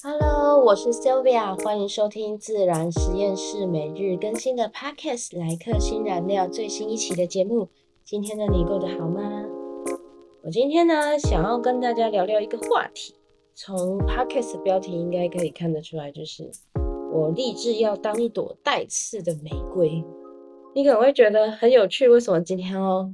Hello，我是 Sylvia，欢迎收听自然实验室每日更新的 Podcast《来客新燃料》最新一期的节目。今天的你过得好吗？我今天呢，想要跟大家聊聊一个话题。从 Podcast 标题应该可以看得出来，就是我立志要当一朵带刺的玫瑰。你可能会觉得很有趣，为什么今天要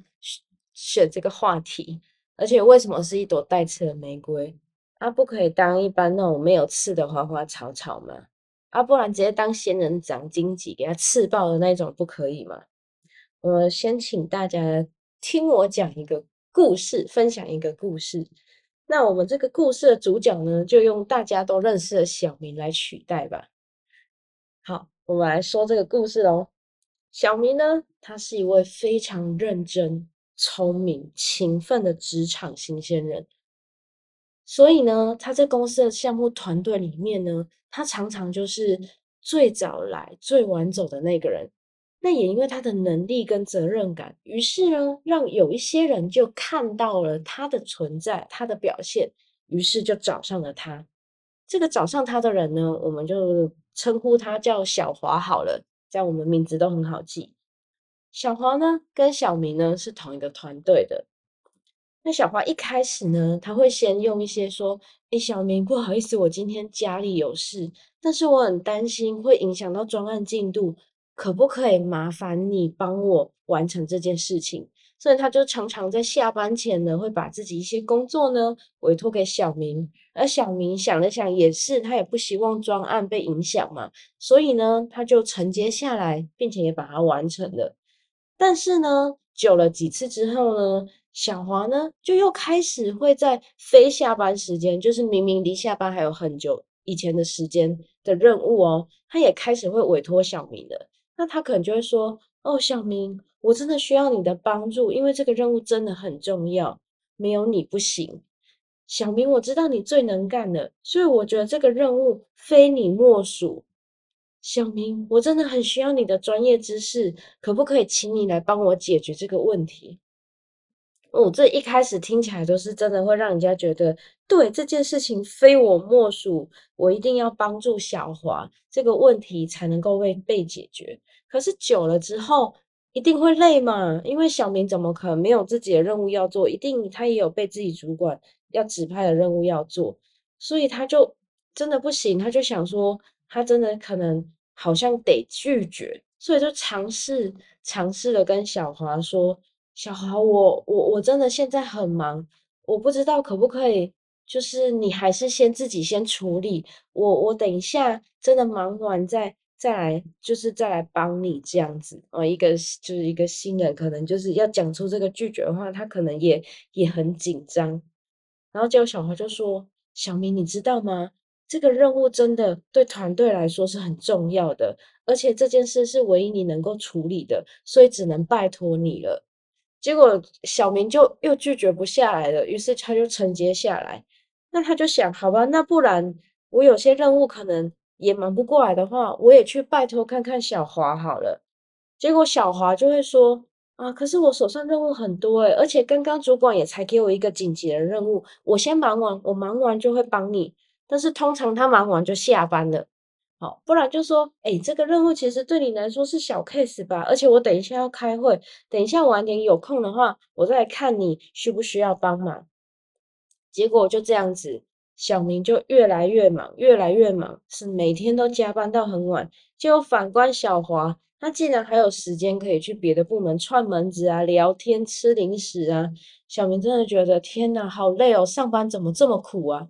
选这个话题？而且为什么是一朵带刺的玫瑰？啊，不可以当一般那种没有刺的花花草草吗？啊，不然直接当仙人掌荆棘给它刺爆的那种不可以吗？我先请大家听我讲一个故事，分享一个故事。那我们这个故事的主角呢，就用大家都认识的小明来取代吧。好，我们来说这个故事喽。小明呢，他是一位非常认真、聪明、勤奋的职场新鲜人。所以呢，他在公司的项目团队里面呢，他常常就是最早来、最晚走的那个人。那也因为他的能力跟责任感，于是呢，让有一些人就看到了他的存在、他的表现，于是就找上了他。这个找上他的人呢，我们就称呼他叫小华好了，这样我们名字都很好记。小华呢，跟小明呢是同一个团队的。那小花一开始呢，他会先用一些说：“哎，小明，不好意思，我今天家里有事，但是我很担心会影响到专案进度，可不可以麻烦你帮我完成这件事情？”所以他就常常在下班前呢，会把自己一些工作呢委托给小明，而小明想了想，也是他也不希望专案被影响嘛，所以呢，他就承接下来，并且也把它完成了。但是呢，久了几次之后呢？小华呢，就又开始会在非下班时间，就是明明离下班还有很久以前的时间的任务哦，他也开始会委托小明的。那他可能就会说：“哦，小明，我真的需要你的帮助，因为这个任务真的很重要，没有你不行。”小明，我知道你最能干的，所以我觉得这个任务非你莫属。小明，我真的很需要你的专业知识，可不可以请你来帮我解决这个问题？哦，这一开始听起来都是真的，会让人家觉得对这件事情非我莫属，我一定要帮助小华，这个问题才能够被被解决。可是久了之后，一定会累嘛，因为小明怎么可能没有自己的任务要做？一定他也有被自己主管要指派的任务要做，所以他就真的不行，他就想说，他真的可能好像得拒绝，所以就尝试尝试的跟小华说。小华，我我我真的现在很忙，我不知道可不可以，就是你还是先自己先处理，我我等一下真的忙完再再来，就是再来帮你这样子哦。一个就是一个新人，可能就是要讲出这个拒绝的话，他可能也也很紧张。然后结果小华就说：“小明，你知道吗？这个任务真的对团队来说是很重要的，而且这件事是唯一你能够处理的，所以只能拜托你了。”结果小明就又拒绝不下来了，于是他就承接下来。那他就想，好吧，那不然我有些任务可能也忙不过来的话，我也去拜托看看小华好了。结果小华就会说，啊，可是我手上任务很多诶，而且刚刚主管也才给我一个紧急的任务，我先忙完，我忙完就会帮你。但是通常他忙完就下班了。好，不然就说，哎，这个任务其实对你来说是小 case 吧？而且我等一下要开会，等一下晚点有空的话，我再来看你需不需要帮忙。结果就这样子，小明就越来越忙，越来越忙，是每天都加班到很晚。就反观小华，他竟然还有时间可以去别的部门串门子啊、聊天、吃零食啊。小明真的觉得，天哪，好累哦，上班怎么这么苦啊？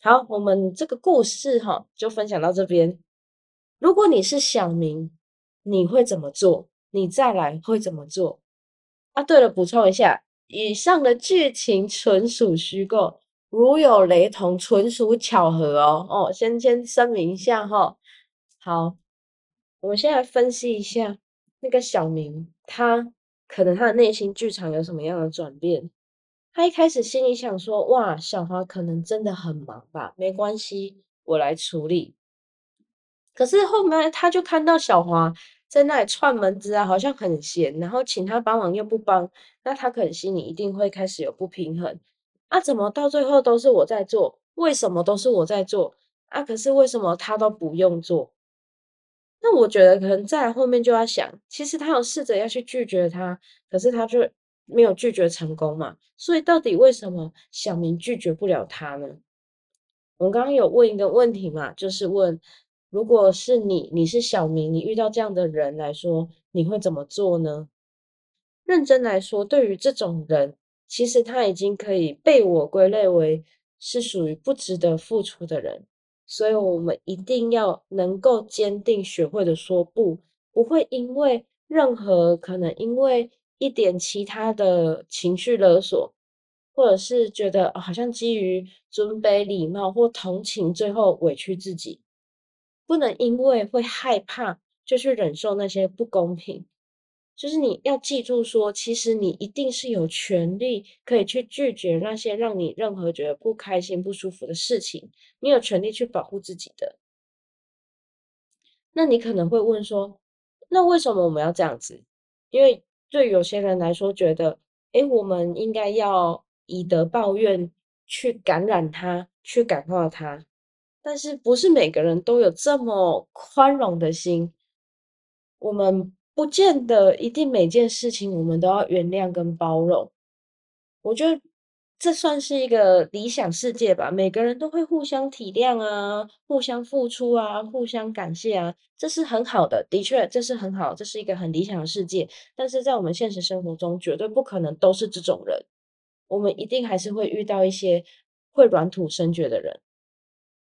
好，我们这个故事哈就分享到这边。如果你是小明，你会怎么做？你再来会怎么做？啊，对了，补充一下，以上的剧情纯属虚构，如有雷同，纯属巧合哦。哦，先先声明一下哈。好，我们先来分析一下那个小明，他可能他的内心剧场有什么样的转变。他一开始心里想说：“哇，小华可能真的很忙吧？没关系，我来处理。”可是后面他就看到小华在那里串门子啊，好像很闲，然后请他帮忙又不帮，那他可能心里一定会开始有不平衡。啊，怎么到最后都是我在做？为什么都是我在做？啊，可是为什么他都不用做？那我觉得可能在后面就要想，其实他有试着要去拒绝他，可是他就没有拒绝成功嘛。所以到底为什么小明拒绝不了他呢？我们刚刚有问一个问题嘛，就是问，如果是你，你是小明，你遇到这样的人来说，你会怎么做呢？认真来说，对于这种人，其实他已经可以被我归类为是属于不值得付出的人。所以，我们一定要能够坚定学会的说不，不会因为任何可能，因为一点其他的情绪勒索，或者是觉得好像基于尊卑、礼貌或同情，最后委屈自己，不能因为会害怕就去忍受那些不公平。就是你要记住，说其实你一定是有权利可以去拒绝那些让你任何觉得不开心、不舒服的事情，你有权利去保护自己的。那你可能会问说，那为什么我们要这样子？因为对有些人来说，觉得，诶，我们应该要以德报怨，去感染他，去感化他。但是不是每个人都有这么宽容的心？我们。不见得一定每件事情我们都要原谅跟包容，我觉得这算是一个理想世界吧。每个人都会互相体谅啊，互相付出啊，互相感谢啊，这是很好的。的确，这是很好，这是一个很理想的世界。但是在我们现实生活中，绝对不可能都是这种人。我们一定还是会遇到一些会软土生绝的人。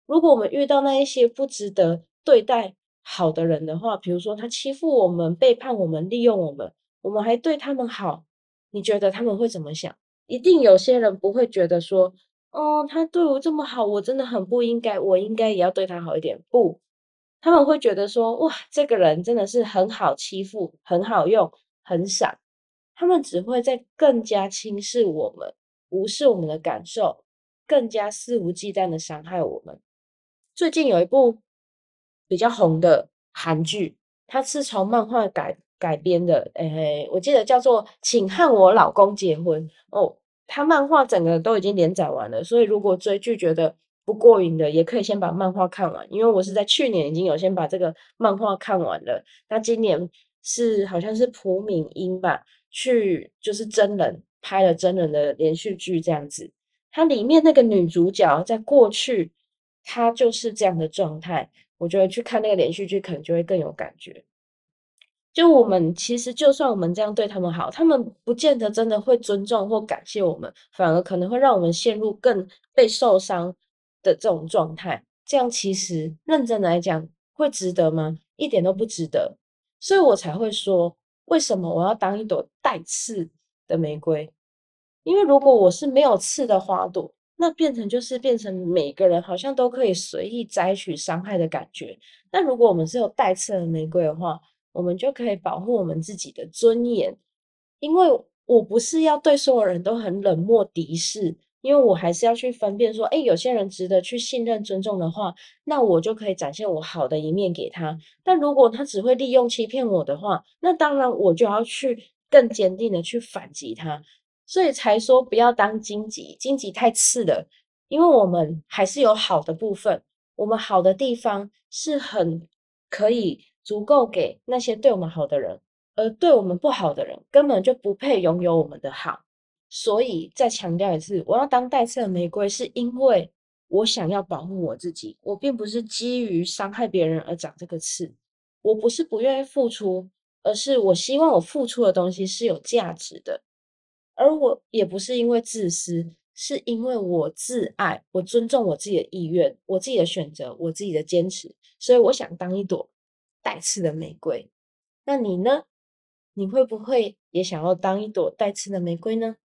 如果我们遇到那一些不值得对待，好的人的话，比如说他欺负我们、背叛我们、利用我们，我们还对他们好，你觉得他们会怎么想？一定有些人不会觉得说，哦，他对我这么好，我真的很不应该，我应该也要对他好一点。不，他们会觉得说，哇，这个人真的是很好欺负、很好用、很傻。他们只会在更加轻视我们，无视我们的感受，更加肆无忌惮的伤害我们。最近有一部。比较红的韩剧，它是从漫画改改编的，诶，我记得叫做《请和我老公结婚》哦。他漫画整个都已经连载完了，所以如果追剧觉得不过瘾的，也可以先把漫画看完。因为我是在去年已经有先把这个漫画看完了，那今年是好像是朴敏英吧，去就是真人拍了真人的连续剧这样子。它里面那个女主角在过去，她就是这样的状态。我觉得去看那个连续剧，可能就会更有感觉。就我们其实，就算我们这样对他们好，他们不见得真的会尊重或感谢我们，反而可能会让我们陷入更被受伤的这种状态。这样其实认真来讲，会值得吗？一点都不值得。所以我才会说，为什么我要当一朵带刺的玫瑰？因为如果我是没有刺的花朵。那变成就是变成每个人好像都可以随意摘取伤害的感觉。那如果我们是有带刺的玫瑰的话，我们就可以保护我们自己的尊严。因为我不是要对所有人都很冷漠敌视，因为我还是要去分辨说，哎，有些人值得去信任尊重的话，那我就可以展现我好的一面给他。但如果他只会利用欺骗我的话，那当然我就要去更坚定的去反击他。所以才说不要当荆棘，荆棘太刺了。因为我们还是有好的部分，我们好的地方是很可以足够给那些对我们好的人，而对我们不好的人根本就不配拥有我们的好。所以再强调一次，我要当带刺的玫瑰，是因为我想要保护我自己，我并不是基于伤害别人而长这个刺。我不是不愿意付出，而是我希望我付出的东西是有价值的。而我也不是因为自私，是因为我自爱，我尊重我自己的意愿，我自己的选择，我自己的坚持，所以我想当一朵带刺的玫瑰。那你呢？你会不会也想要当一朵带刺的玫瑰呢？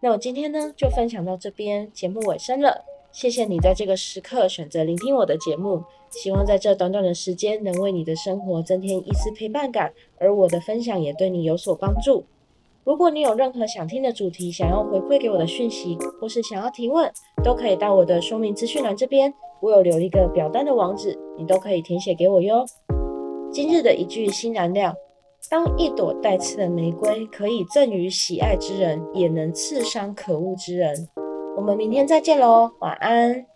那我今天呢就分享到这边，节目尾声了。谢谢你在这个时刻选择聆听我的节目，希望在这短短的时间能为你的生活增添一丝陪伴感，而我的分享也对你有所帮助。如果你有任何想听的主题，想要回馈给我的讯息，或是想要提问，都可以到我的说明资讯栏这边，我有留一个表单的网址，你都可以填写给我哟。今日的一句新燃料：当一朵带刺的玫瑰可以赠予喜爱之人，也能刺伤可恶之人。我们明天再见喽，晚安。